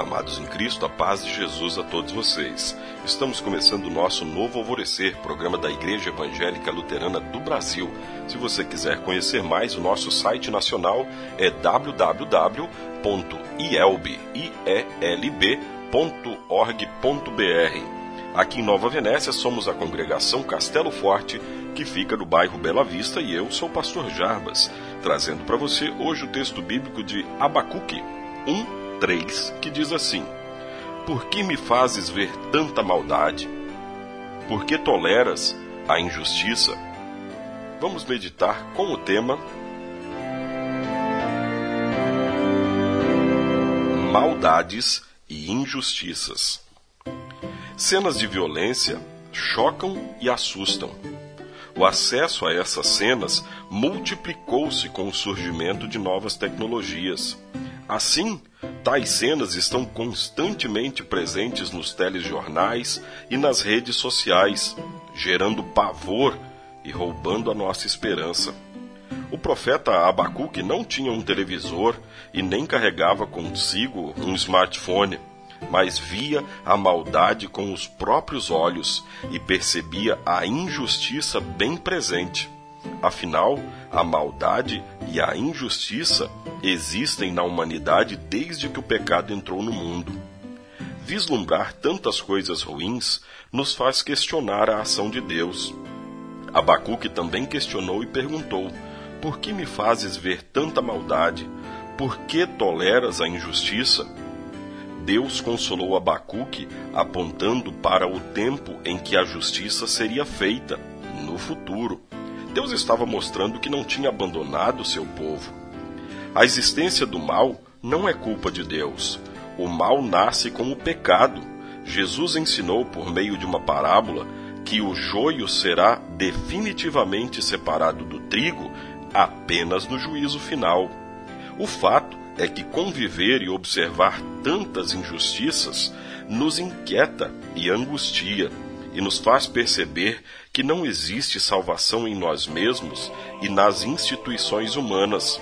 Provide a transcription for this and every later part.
Amados em Cristo, a paz de Jesus a todos vocês. Estamos começando o nosso novo Alvorecer, programa da Igreja Evangélica Luterana do Brasil. Se você quiser conhecer mais, o nosso site nacional é www.ielb.org.br. Aqui em Nova Venécia somos a congregação Castelo Forte, que fica no bairro Bela Vista, e eu sou o pastor Jarbas, trazendo para você hoje o texto bíblico de Abacuque 1, 3, que diz assim: Por que me fazes ver tanta maldade? Por que toleras a injustiça? Vamos meditar com o tema Maldades e injustiças. Cenas de violência chocam e assustam. O acesso a essas cenas multiplicou-se com o surgimento de novas tecnologias. Assim, tais cenas estão constantemente presentes nos telejornais e nas redes sociais, gerando pavor e roubando a nossa esperança. O profeta Abacuque não tinha um televisor e nem carregava consigo um smartphone, mas via a maldade com os próprios olhos e percebia a injustiça bem presente. Afinal, a maldade e a injustiça existem na humanidade desde que o pecado entrou no mundo. Vislumbrar tantas coisas ruins nos faz questionar a ação de Deus. Abacuque também questionou e perguntou: Por que me fazes ver tanta maldade? Por que toleras a injustiça? Deus consolou Abacuque apontando para o tempo em que a justiça seria feita, no futuro. Deus estava mostrando que não tinha abandonado seu povo. A existência do mal não é culpa de Deus. O mal nasce com o pecado. Jesus ensinou por meio de uma parábola que o joio será definitivamente separado do trigo apenas no juízo final. O fato é que conviver e observar tantas injustiças nos inquieta e angustia e nos faz perceber que não existe salvação em nós mesmos e nas instituições humanas.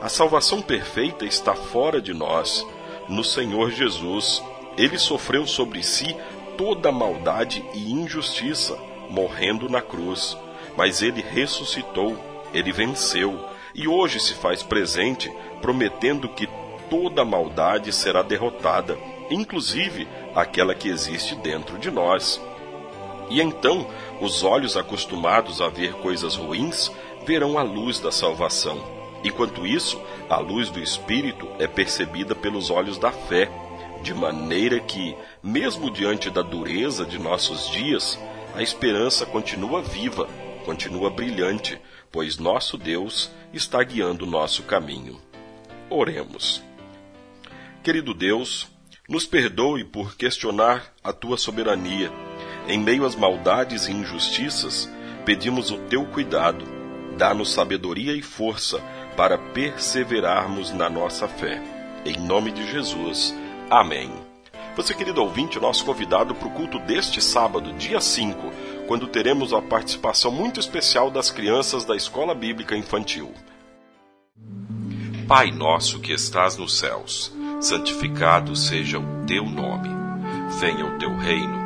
A salvação perfeita está fora de nós, no Senhor Jesus. Ele sofreu sobre si toda maldade e injustiça, morrendo na cruz. Mas ele ressuscitou, ele venceu, e hoje se faz presente, prometendo que toda maldade será derrotada, inclusive aquela que existe dentro de nós. E então os olhos acostumados a ver coisas ruins verão a luz da salvação. Enquanto isso, a luz do Espírito é percebida pelos olhos da fé, de maneira que, mesmo diante da dureza de nossos dias, a esperança continua viva, continua brilhante, pois nosso Deus está guiando nosso caminho. Oremos. Querido Deus, nos perdoe por questionar a tua soberania em meio às maldades e injustiças, pedimos o teu cuidado. Dá-nos sabedoria e força para perseverarmos na nossa fé. Em nome de Jesus. Amém. Você, querido ouvinte, nosso convidado para o culto deste sábado, dia 5, quando teremos a participação muito especial das crianças da Escola Bíblica Infantil. Pai nosso que estás nos céus, santificado seja o teu nome. Venha o teu reino